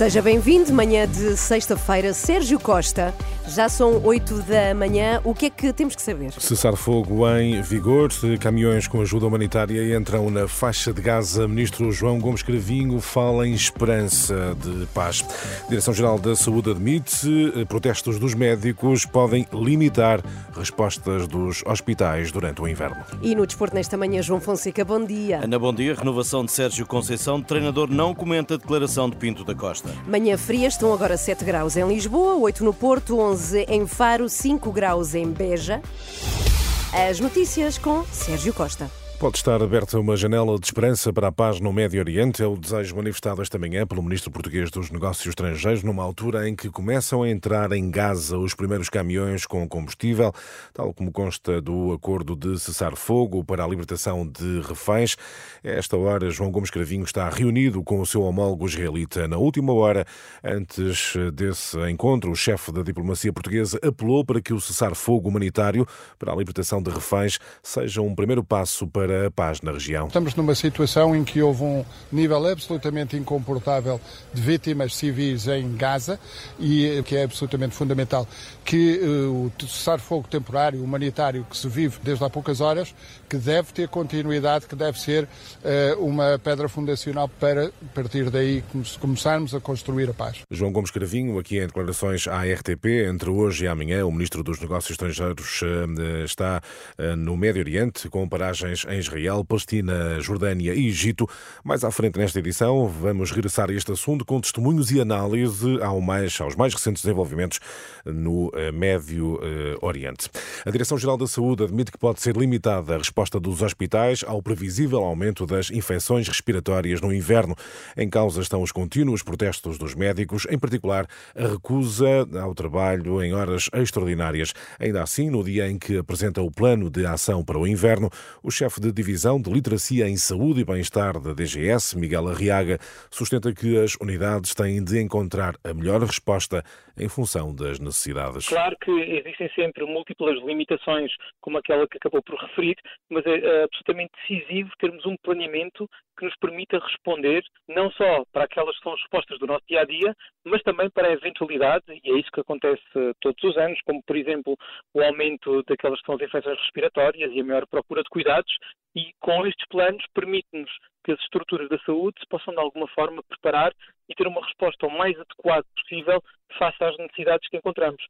Seja bem-vindo, manhã de sexta-feira, Sérgio Costa. Já são 8 da manhã, o que é que temos que saber? Cessar fogo em vigor, caminhões com ajuda humanitária entram na faixa de Gaza. Ministro João Gomes Cravinho fala em esperança de paz. Direção-Geral da Saúde admite protestos dos médicos podem limitar respostas dos hospitais durante o inverno. E no desporto nesta manhã, João Fonseca, bom dia. Ana, bom dia. Renovação de Sérgio Conceição. Treinador não comenta a declaração de Pinto da Costa. Manhã fria, estão agora 7 graus em Lisboa, 8 no Porto, 11 em Faro, 5 graus em Beja. As notícias com Sérgio Costa. Pode estar aberta uma janela de esperança para a paz no Médio Oriente. É o desejo manifestado esta manhã pelo ministro português dos Negócios Estrangeiros, numa altura em que começam a entrar em Gaza os primeiros caminhões com combustível, tal como consta do acordo de cessar-fogo para a libertação de reféns. A esta hora, João Gomes Cravinho está reunido com o seu homólogo israelita. Na última hora, antes desse encontro, o chefe da diplomacia portuguesa apelou para que o cessar-fogo humanitário para a libertação de reféns seja um primeiro passo para para a paz na região. Estamos numa situação em que houve um nível absolutamente incomportável de vítimas civis em Gaza e que é absolutamente fundamental que uh, o cessar-fogo temporário humanitário que se vive desde há poucas horas, que deve ter continuidade, que deve ser uh, uma pedra fundacional para, a partir daí, começarmos a construir a paz. João Gomes Cravinho, aqui em declarações à RTP, entre hoje e amanhã, o Ministro dos Negócios Estrangeiros uh, está no Médio Oriente, com paragens em Israel, Palestina, Jordânia e Egito. Mais à frente nesta edição, vamos regressar a este assunto com testemunhos e análise ao mais, aos mais recentes desenvolvimentos no eh, Médio eh, Oriente. A Direção-Geral da Saúde admite que pode ser limitada a resposta dos hospitais ao previsível aumento das infecções respiratórias no inverno. Em causa estão os contínuos protestos dos médicos, em particular a recusa ao trabalho em horas extraordinárias. Ainda assim, no dia em que apresenta o plano de ação para o inverno, o chefe de Divisão de Literacia em Saúde e Bem-Estar da DGS, Miguel Arriaga, sustenta que as unidades têm de encontrar a melhor resposta em função das necessidades. Claro que existem sempre múltiplas limitações, como aquela que acabou por referir, mas é, é absolutamente decisivo termos um planeamento que nos permita responder não só para aquelas que são as respostas do nosso dia a dia, mas também para a eventualidade, e é isso que acontece todos os anos, como por exemplo o aumento daquelas que são as infecções respiratórias e a maior procura de cuidados, e com estes planos permite-nos que as estruturas da saúde se possam de alguma forma preparar e ter uma resposta o mais adequada possível face às necessidades que encontramos.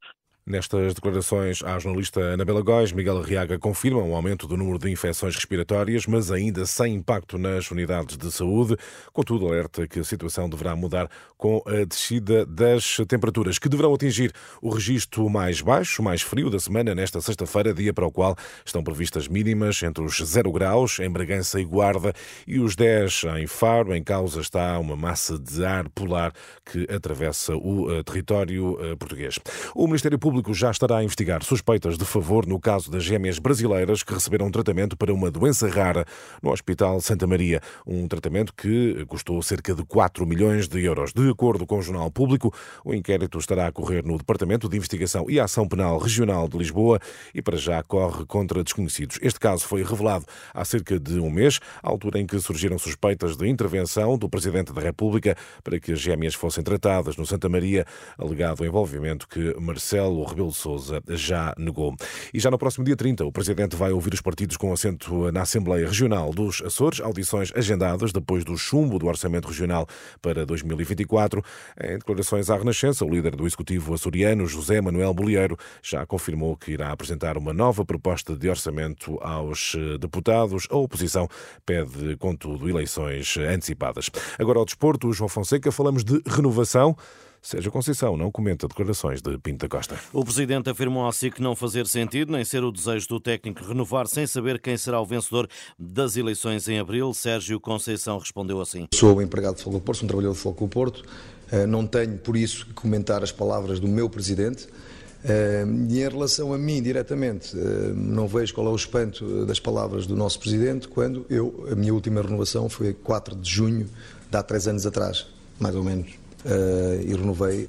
Nestas declarações à jornalista Anabela Góis, Miguel Arriaga confirma o aumento do número de infecções respiratórias, mas ainda sem impacto nas unidades de saúde. Contudo, alerta que a situação deverá mudar com a descida das temperaturas, que deverão atingir o registro mais baixo, mais frio da semana, nesta sexta-feira, dia para o qual estão previstas mínimas entre os 0 graus em Bragança e Guarda e os 10 em Faro. Em causa está uma massa de ar polar que atravessa o eh, território eh, português. O Ministério Público Público já estará a investigar suspeitas de favor no caso das gêmeas brasileiras que receberam tratamento para uma doença rara no Hospital Santa Maria. Um tratamento que custou cerca de 4 milhões de euros. De acordo com o Jornal Público, o inquérito estará a correr no Departamento de Investigação e Ação Penal Regional de Lisboa e para já corre contra desconhecidos. Este caso foi revelado há cerca de um mês, à altura em que surgiram suspeitas de intervenção do Presidente da República para que as gêmeas fossem tratadas no Santa Maria, alegado envolvimento que Marcelo Rebelo de Sousa já negou. E já no próximo dia 30, o Presidente vai ouvir os partidos com assento na Assembleia Regional dos Açores, audições agendadas depois do chumbo do Orçamento Regional para 2024. Em declarações à Renascença, o líder do Executivo açoriano, José Manuel Bolieiro, já confirmou que irá apresentar uma nova proposta de orçamento aos deputados. A oposição pede, contudo, eleições antecipadas. Agora ao desporto, João Fonseca, falamos de renovação. Sérgio Conceição não comenta declarações de Pinto da Costa. O presidente afirmou à SIC não fazer sentido nem ser o desejo do técnico renovar sem saber quem será o vencedor das eleições em abril. Sérgio Conceição respondeu assim. Sou empregado de Fogo do Porto, sou um trabalhador de Fogo do Porto. Eh, não tenho, por isso, que comentar as palavras do meu presidente. Eh, e em relação a mim, diretamente, eh, não vejo qual é o espanto das palavras do nosso presidente quando eu, a minha última renovação foi 4 de junho de há três anos atrás, mais ou menos, e renovei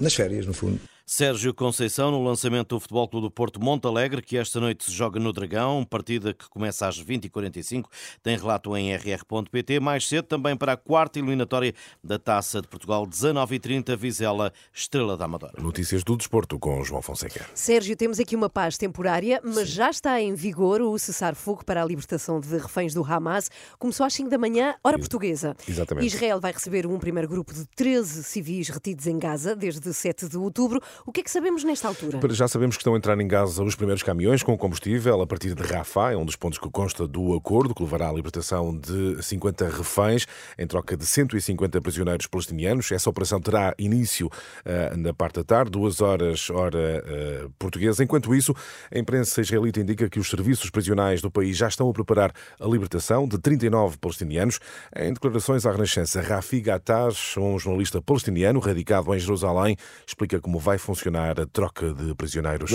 nas férias, no fundo. Sérgio Conceição no lançamento do Futebol Clube do Porto Monte Alegre, que esta noite se joga no Dragão, partida que começa às 20h45, tem relato em rr.pt. Mais cedo também para a quarta eliminatória da Taça de Portugal, 19h30, Vizela, Estrela da Amadora. Notícias do desporto com João Fonseca. Sérgio, temos aqui uma paz temporária, mas Sim. já está em vigor o cessar-fogo para a libertação de reféns do Hamas. Começou às 5 da manhã, hora portuguesa. Exatamente. Israel vai receber um primeiro grupo de 13 civis retidos em Gaza desde 7 de outubro. O que é que sabemos nesta altura? Já sabemos que estão a entrar em Gaza os primeiros caminhões com combustível a partir de Rafah, é um dos pontos que consta do acordo que levará à libertação de 50 reféns em troca de 150 prisioneiros palestinianos. Essa operação terá início uh, na parte da tarde, duas horas hora uh, portuguesa. Enquanto isso, a imprensa israelita indica que os serviços prisionais do país já estão a preparar a libertação de 39 palestinianos. Em declarações à Renascença, Rafi Gattaz, um jornalista palestiniano radicado em Jerusalém, explica como vai funcionar a troca de prisioneiros.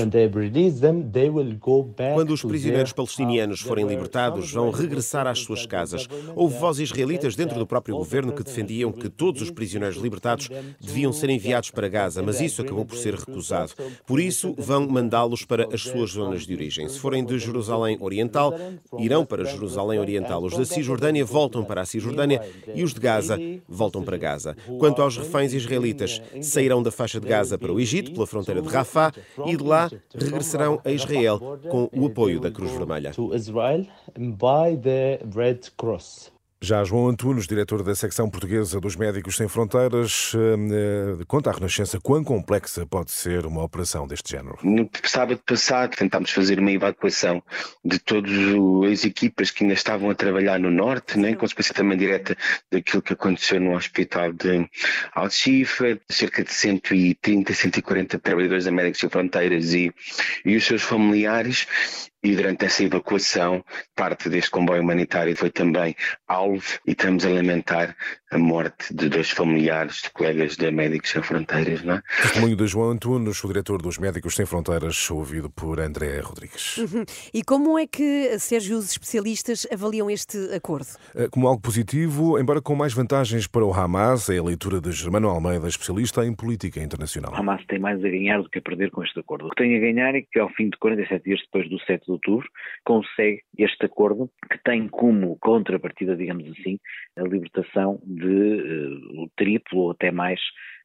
Quando os prisioneiros palestinianos forem libertados, vão regressar às suas casas. Houve vozes israelitas dentro do próprio governo que defendiam que todos os prisioneiros libertados deviam ser enviados para Gaza, mas isso acabou por ser recusado. Por isso, vão mandá-los para as suas zonas de origem. Se forem de Jerusalém Oriental, irão para Jerusalém Oriental. Os da Cisjordânia voltam para a Cisjordânia e os de Gaza voltam para Gaza. Quanto aos reféns israelitas, sairão da faixa de Gaza para o Egito, pela fronteira de Rafah, e de lá regressarão a Israel com o apoio da Cruz Vermelha. Já João Antunes, diretor da secção portuguesa dos Médicos Sem Fronteiras, eh, conta à Renascença quão complexa pode ser uma operação deste género. No sábado passado tentámos fazer uma evacuação de todas as equipas que ainda estavam a trabalhar no Norte, né, em consequência também direta daquilo que aconteceu no hospital de Alchifa, cerca de 130, 140 trabalhadores da Médicos Sem Fronteiras e, e os seus familiares, e durante essa evacuação, parte deste comboio humanitário foi também alvo e estamos a lamentar a morte de dois familiares de colegas da Médicos Sem Fronteiras. Não é? Testemunho de João Antunes, o diretor dos Médicos Sem Fronteiras, ouvido por André Rodrigues. Uhum. E como é que, Sérgio, os especialistas avaliam este acordo? Eh, como algo positivo, embora com mais vantagens para o Hamas, é a leitura de Germano Almeida, especialista em política internacional. O Hamas tem mais a ganhar do que a perder com este acordo. O que tem a ganhar é que, ao fim de 47 dias depois do 7 de outubro, consegue este acordo que tem como contrapartida, digamos assim, a libertação de uh, o triplo ou até mais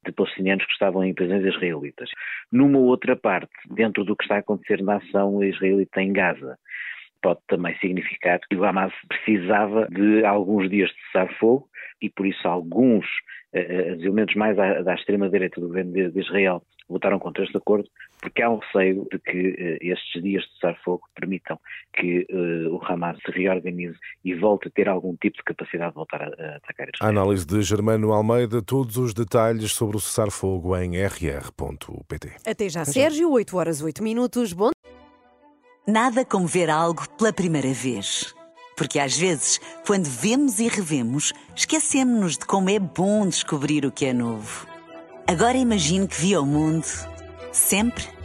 de palestinianos que estavam em prisões israelitas. Numa outra parte, dentro do que está a acontecer na ação israelita em Gaza, pode também significar que o Hamas precisava de alguns dias de cessar-fogo e por isso alguns uh, elementos mais à, da extrema-direita do governo de, de Israel votaram contra este acordo porque há um receio de que uh, estes dias de cessar-fogo permitam que uh, o Hamas se reorganize e volte a ter algum tipo de capacidade de voltar a, a atacar Israel. Análise de Germano Almeida, todos os detalhes sobre o cessar-fogo em rr.pt. Até já, Sérgio, 8 horas 8 minutos. Bom Nada como ver algo pela primeira vez. Porque às vezes, quando vemos e revemos, esquecemos-nos de como é bom descobrir o que é novo. Agora imagine que viu o mundo sempre